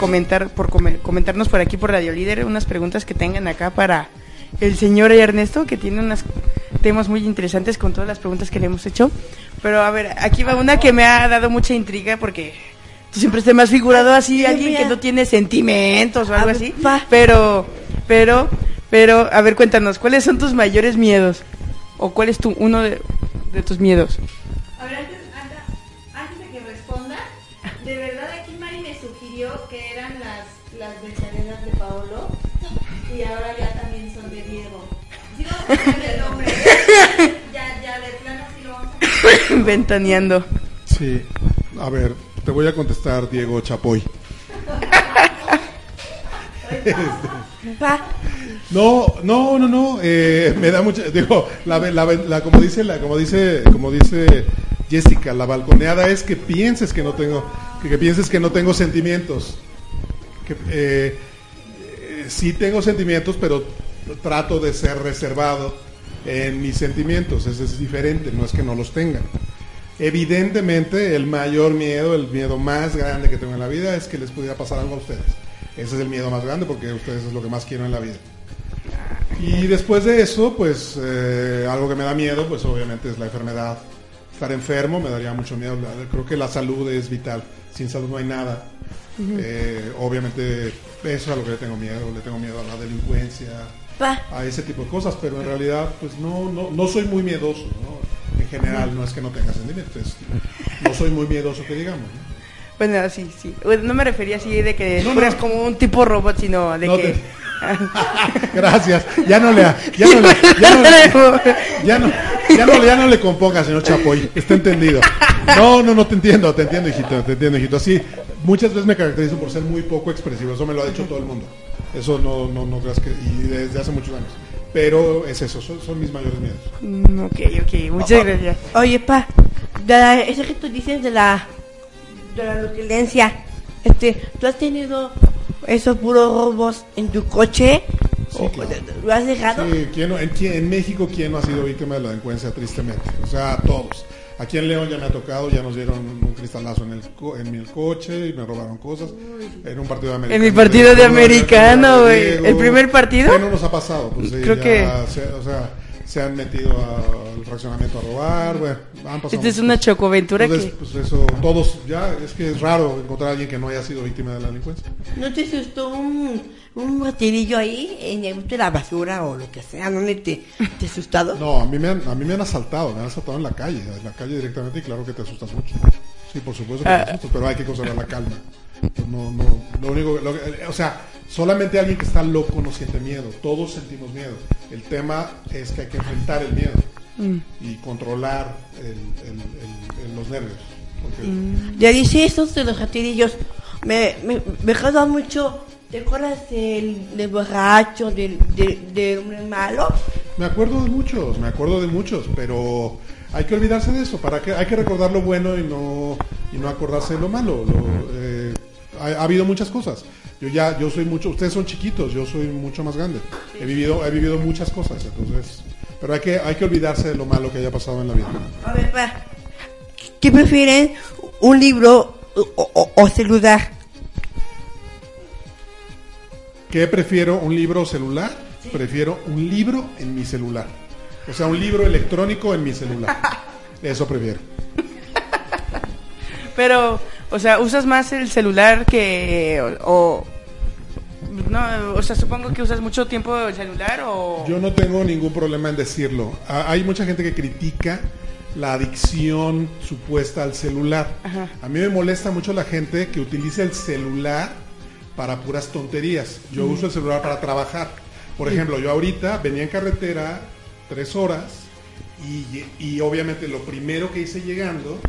Comentar, por come- comentarnos por aquí por Radio Líder unas preguntas que tengan acá para el señor Ernesto, que tiene unos temas muy interesantes con todas las preguntas que le hemos hecho. Pero a ver, aquí va una que me ha dado mucha intriga porque tú siempre te me has figurado así, Sí, alguien que no tiene sentimientos o algo así. Pero, pero, pero, a ver, cuéntanos, ¿cuáles son tus mayores miedos? ¿O cuál es tu, uno de, de tus miedos? Ya, ya, de plano sí lo vamos a poner. Ventaneando. Sí. A ver, te voy a contestar, Diego Chapoy. No, no, no, no. eh, me da mucha, digo, la, la- la- como dice, la, como dice, como dice Jessica, la balconeada es que pienses que no tengo, que, que pienses que no tengo sentimientos. Que eh, eh, sí tengo sentimientos, pero trato de ser reservado en mis sentimientos. Eso es diferente, no es que no los tenga. Evidentemente, el mayor miedo, el miedo más grande que tengo en la vida es que les pudiera pasar algo a ustedes. Ese es el miedo más grande porque ustedes es lo que más quiero en la vida. Y después de eso, pues eh, algo que me da miedo, pues obviamente es la enfermedad. Estar enfermo me daría mucho miedo. Creo que la salud es vital. Sin salud no hay nada. Eh, obviamente eso es a lo que le tengo miedo. Le tengo miedo a la delincuencia, A ese tipo de cosas. Pero en realidad, pues no, no, no soy muy miedoso. ¿no? En general, no es que no tenga sentimientos. no soy muy miedoso que digamos. ¿no? Bueno, sí, sí. Bueno, no me refería así de que No, fueras no. como un tipo robot, sino de No que... te- Gracias. Ya no le, ya no le, ya no le- Ya no, ya no, ya no le componga, señor Chapoy. Está entendido. No, no, no te entiendo, te entiendo, hijito, te entiendo, hijito. Sí, muchas veces me caracterizo por ser muy poco expresivo. Eso me lo ha dicho todo el mundo. Eso no, no, no creas que. Y desde hace muchos años. Pero es eso, son, son mis mayores miedos. Mm, ok, ok, muchas gracias. Oye, pa, de la- eso que tú dices de la de la violencia, este, ¿tú has tenido esos puros robos en tu coche? ¿O claro. ¿Lo has dejado? Sí, ¿quién no- en, en México, ¿quién no ha sido víctima de la delincuencia, tristemente? O sea, todos. Aquí en León ya me ha tocado, ya nos dieron un cristalazo en el, co- en mi coche y me robaron cosas. En un partido de americano. mi partido de americano, güey. ¿El primer partido? ¿Qué no nos ha pasado? Pues sí, Creo ya que- se- o sea, se han metido al fraccionamiento a robar, bueno, han pasado Esta es una chocoventura Entonces, que... pues eso, todos, ya, es que es raro encontrar a alguien que no haya sido víctima de la delincuencia. ¿No te asustó un, un ratirillo ahí en el de la basura o lo que sea? ¿No te, te asustado? No, a mí me han, a mí me han asaltado, me han asaltado en la calle, en la calle directamente y claro que te asustas mucho. Sí, por supuesto que Ah. te asustas, pero hay que conservar la calma. Pues no, no, lo único, lo que- o sea, solamente alguien que está loco no siente miedo, todos sentimos miedo. El tema es que hay que enfrentar el miedo Mm. y controlar el- el- el- el- los nervios. porque- Mm. Ya dice eso de los ratirillos. Me, me, me causa mucho. ¿Te acuerdas del, del borracho, del, del, malo? Me acuerdo de muchos, me acuerdo de muchos, pero hay que olvidarse de eso, para que hay que recordar lo bueno y no y no acordarse de lo malo. Lo, eh, ha, ha habido muchas cosas. Yo ya yo soy mucho, ustedes son chiquitos, yo soy mucho más grande. He vivido he vivido muchas cosas, entonces, pero hay que hay que olvidarse de lo malo que haya pasado en la vida. A ver, pa, ¿qué prefieren? ¿Un libro o, o- o celular? ¿Qué prefiero, un libro o celular? Prefiero un libro en mi celular. O sea, un libro electrónico en mi celular. Eso prefiero. Pero, o sea, ¿usas más el celular que... o... o No, o sea, supongo que usas mucho tiempo el celular o... Yo no tengo ningún problema en decirlo. Ha- Hay mucha gente que critica la adicción supuesta al celular. Ajá. A mí me molesta mucho la gente que utiliza el celular para puras tonterías. Yo uso el celular para trabajar. Por ejemplo, yo ahorita venía en carretera tres horas y, y obviamente lo primero que hice llegando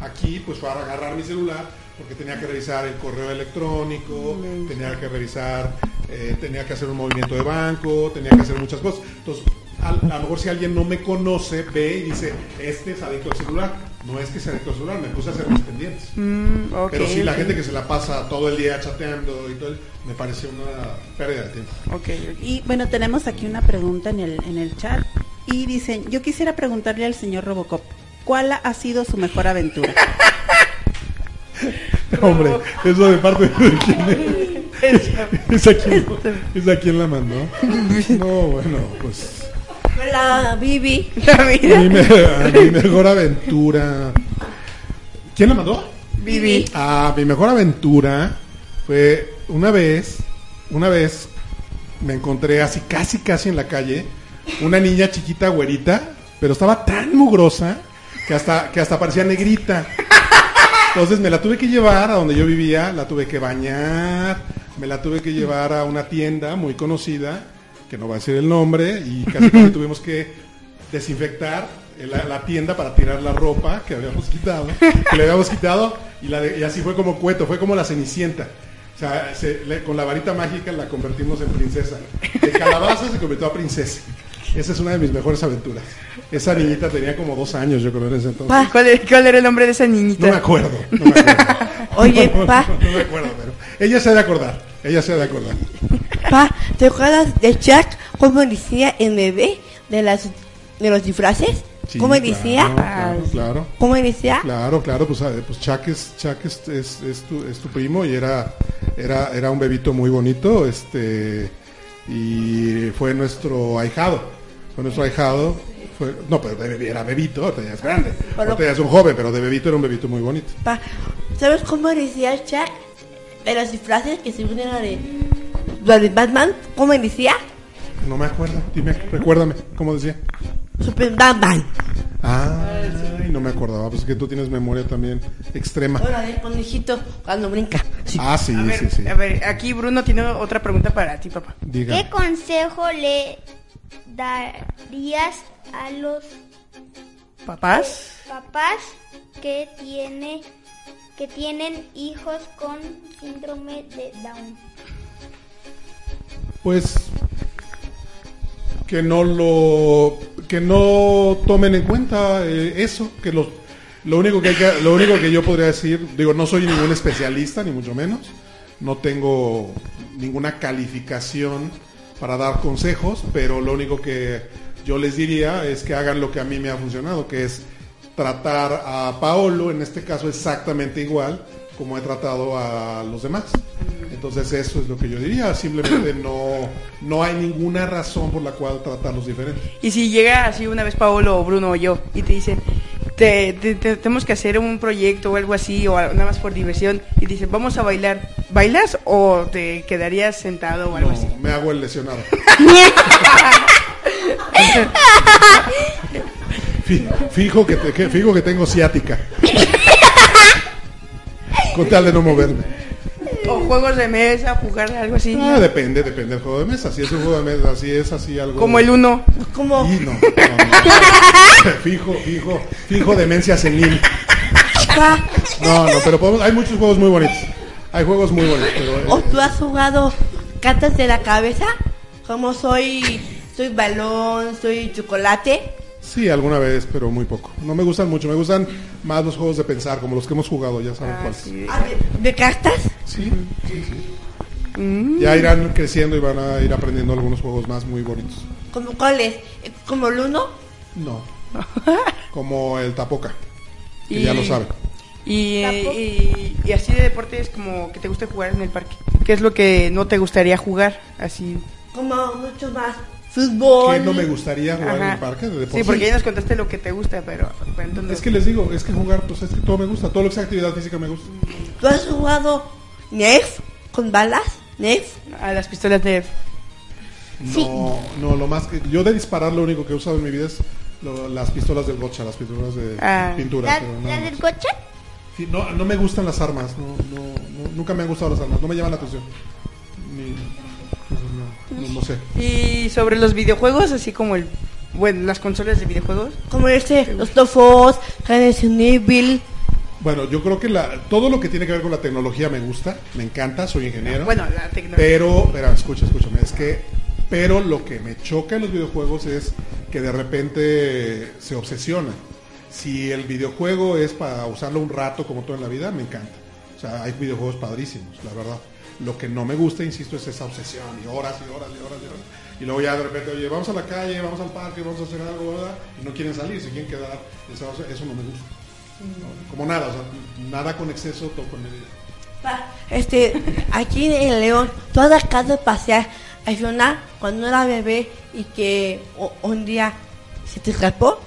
aquí pues fue agarrar mi celular porque tenía que revisar el correo electrónico, tenía que revisar, eh, tenía que hacer un movimiento de banco, tenía que hacer muchas cosas. Entonces, a, lo mejor si alguien no me conoce, ve y dice, este es adicto al celular. No es que sea adicto al celular, me puse a hacer mis pendientes. Mm, Pero sí, la gente que se la pasa todo el día chateando y todo, me parece una pérdida de tiempo. Ok, ok. Y bueno, tenemos aquí una pregunta en el, en el chat. Y dicen, yo quisiera preguntarle al señor Robocop, ¿cuál ha sido su mejor aventura? Hombre, eso de parte de quién es. ¿Es a quién, ¿Es a quién la mandó? No, bueno, pues Hola, Vivi. a mi, me- a mi mejor aventura. ¿Quién la mandó? Vivi. Ah, mi mejor aventura fue una vez, una vez me encontré así casi casi en la calle una niña chiquita güerita, pero estaba tan mugrosa que hasta que hasta parecía negrita. Entonces me la tuve que llevar a donde yo vivía, la tuve que bañar, me la tuve que llevar a una tienda muy conocida, que no va a decir el nombre, y casi, casi tuvimos que desinfectar la, tienda para tirar la ropa que habíamos quitado, que le habíamos quitado, y, así fue como cueto, fue como la cenicienta. O sea, con la varita mágica la convertimos en princesa. De calabaza se convirtió a princesa. Esa es una de mis mejores aventuras. Esa niñita tenía como dos años, yo creo, en ese entonces. ¿Y ¿Cuál, era- cuál era el nombre de esa niñita? No me acuerdo, no me acuerdo. Oye, No, pa. No, me acuerdo, pero ella se ha de acordar. Ella se ha de acordar. Pa, ¿te acuerdas de Jack? ¿Cómo decía bebé de, las, de los disfraces? Sí, ¿Cómo decía? Claro, claro. ¿Cómo decía? Claro, claro, pues, pues Chuck, es, Chuck es, es- es tu, es tu primo y era, era, era un bebito muy bonito, este, y fue nuestro ahijado, fue nuestro ahijado, fue, no, pero de era bebito, ahorita ya es grande, ahorita ya es un joven, pero de bebito era un bebito muy bonito. Pa, ¿sabes cómo decía Jack? De los disfraces que se unen a de, la de Batman, ¿cómo decía? No me acuerdo, dime, recuérdame, ¿cómo decía? Super Batman. Ay, no me acordaba, pues es que tú tienes memoria también extrema. Hola, del conejito cuando brinca. Sí. Ah, sí, A ver, sí, sí. a ver, aquí Bruno tiene otra pregunta para ti, papá. Diga. ¿Qué consejo le darías a los ¿Papás? papás que tiene que tienen hijos con síndrome de Down? pues que no lo que no tomen en cuenta eh, eso que lo lo único que hay que- lo único que yo podría decir digo no soy ningún especialista ni mucho menos no tengo ninguna calificación para dar consejos pero lo único que yo les diría es que hagan lo que a mí me ha funcionado que es tratar a Paolo en este caso exactamente igual como he tratado a los demás entonces eso es lo que yo diría, simplemente no, no hay ninguna razón por la cual tratarlos diferentes. Y si llega así una vez Paolo o Bruno o yo y te dicen, te, te- te- tenemos que hacer un proyecto o algo así, o nada más por diversión, y dicen, vamos a bailar, ¿bailas o te quedarías sentado o algo así? No, me hago el lesionado. Fi- Fijo que, te- que- fijo que tengo ciática. Con tal de no moverme. O juegos de mesa, jugar algo así. Ah, depende, depende del juego de mesa. Si es un juego de mesa, si es así algo. Como el uno. Como Y no, no, no. Fijo, fijo, fijo demencia senil. pa, No, no, pero podemos, hay muchos juegos muy bonitos. Hay juegos muy bonitos. Pero, eh, ¿o tú has jugado cartas de la cabeza? Como soy, soy balón, soy chocolate. Sí, alguna vez, pero muy poco. No me gustan mucho, me gustan más los juegos de pensar, como los que hemos jugado, ya saben Ah, cuáles. sí. Ah, ¿De, de cartas? Sí, sí, sí. Ya irán creciendo y van a ir aprendiendo algunos juegos más muy bonitos. ¿Como cuáles? ¿Como el uno? No. Como el Tapoca, que Y- ya lo saben. Y, y, y así de deportes como que te gusta jugar en el parque. ¿Qué es lo que no te gustaría jugar? Así. Como mucho más. Fútbol. Que no me gustaría jugar en Ajá. el parque de Sí, deportes. porque ya nos contaste lo que te gusta, pero entonces... Es que les digo, es que jugar, pues es que todo me gusta, todo lo que sea actividad física me gusta. ¿Tú has jugado Nerf con balas? Nerf? A las pistolas Nerf. No, no, lo más que yo de disparar lo único que he usado en mi vida es lo- las pistolas del gocha, las pistolas de Ah. pintura. ¿La, pero la del más. Sí, no, no me gustan las armas, no, no, no, nunca me han gustado las armas, no me llaman la atención. Ni, no, no, no sé. Y sobre los videojuegos, así como el. Bueno, las consolas de videojuegos. Como este, los Tofos, Resident Evil. Bueno, yo creo que la, todo lo que tiene que ver con la tecnología me gusta, me encanta, soy ingeniero. Bueno, la tecnología. Pero, espera, escucha, escúchame, es que, pero lo que me choca en los videojuegos es que de repente se obsesiona. Si el videojuego es para usarlo un rato como todo en la vida, me encanta. O sea, hay videojuegos padrísimos, la verdad. Lo que no me gusta, insisto, es esa obsesión y horas y horas y horas y horas. Y luego ya de repente, oye, vamos a la calle, vamos al parque, vamos a hacer algo, ¿verdad? Y no quieren salir, se quieren quedar. Eso, eso no me gusta. No, como nada, o sea, nada con exceso, todo con medida. Este, aquí en León, toda casa pasear. Hay una cuando era bebé y que o- un día se te escapó.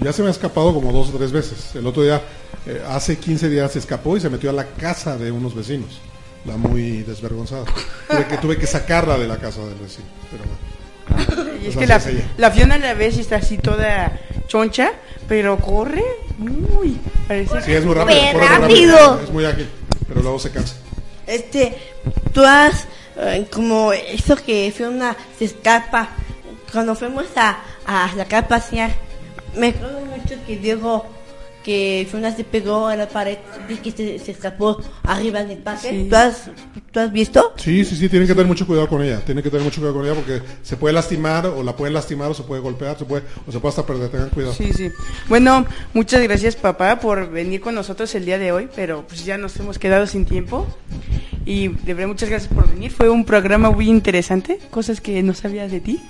Ya se me ha escapado como dos o tres veces. El otro día, eh, hace 15 días se escapó y se metió a la casa de unos vecinos. La muy desvergonzada. Tuve que, tuve que sacarla de la casa del vecino. Pero bueno. Y es Pues que la, es la Fiona a la vez está así toda choncha, pero corre. Uy, parece. Sí, es muy rápido. ¡Súper corre muy rápido! Es muy ágil, pero luego se cansa. Este, tú has, eh, como eso que fue una, se escapa. Cuando fuimos a, a sacar a pasear, me acuerdo mucho que Diego, que Fiona se pegó a la pared y que se, se escapó arriba del parque. Sí. ¿Tú, has, ¿Tú has visto? Sí, sí, sí, tienen que tener mucho cuidado con ella. Tienen que tener mucho cuidado con ella porque se puede lastimar o la pueden lastimar o se puede golpear se puede, o se puede hasta perder. Tengan cuidado. Sí, sí. Bueno, muchas gracias papá por venir con nosotros el día de hoy, pero pues ya nos hemos quedado sin tiempo. Y de verdad muchas gracias por venir. Fue un programa muy interesante, cosas que no sabía de ti.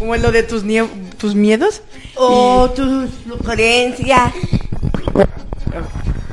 Como lo de tus, nie- tus miedos. O tus sugerencias.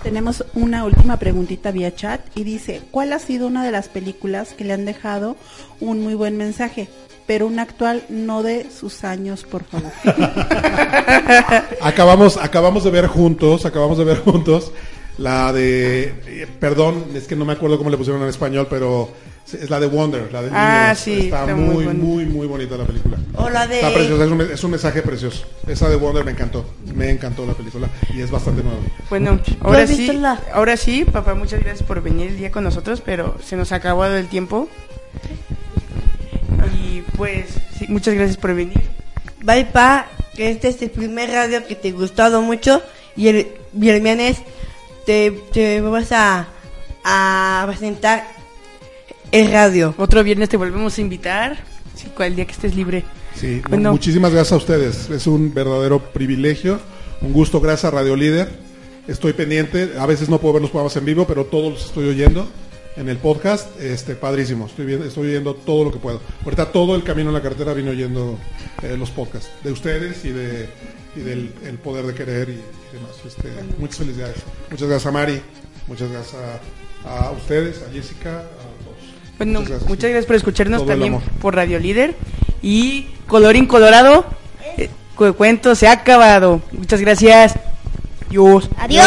Tenemos una última preguntita vía chat y dice, ¿cuál ha sido una de las películas que le han dejado un muy buen mensaje? Pero una actual, no de sus años, por favor. Acabamos, acabamos de ver juntos, acabamos de ver juntos la de, eh, perdón, es que no me acuerdo cómo le pusieron en español, pero es la de Wonder, la de Ah, niños. sí, está, está muy muy, bonita. muy, muy bonita la película. O la de... Está preciosa, es un, es un mensaje precioso. Esa de Wonder me encantó, me encantó la película y es bastante nueva. Bueno, ahora sí, la- ahora sí, papá, muchas gracias por venir el día con nosotros, pero se nos ha acabado el tiempo. Y pues, sí, muchas gracias por venir. Bye, pa, que este es el primer radio que te ha gustado mucho y el, y el viernes te, te vas a, a presentar el radio. Otro viernes te volvemos a invitar, sí, cual día que estés libre. Sí, no, Bueno. muchísimas gracias a ustedes. Es un verdadero privilegio, un gusto. Gracias a Radio Líder. Estoy pendiente. A veces no puedo ver los programas en vivo, pero todos los estoy oyendo en el podcast. Este, padrísimo. Estoy viendo, estoy oyendo todo lo que puedo. Ahorita todo el camino en la carretera vine oyendo eh, los podcasts de ustedes y de y del el poder de querer y, y demás. Este, muchas felicidades. Muchas gracias a Mari. Muchas gracias a, a ustedes, a Jessica, Bueno, muchas gracias, por escucharnos Todo el también por Radio Líder. Y Colorín Colorado, eh, cu- cuento se ha acabado. Muchas gracias. Adiós. Adiós.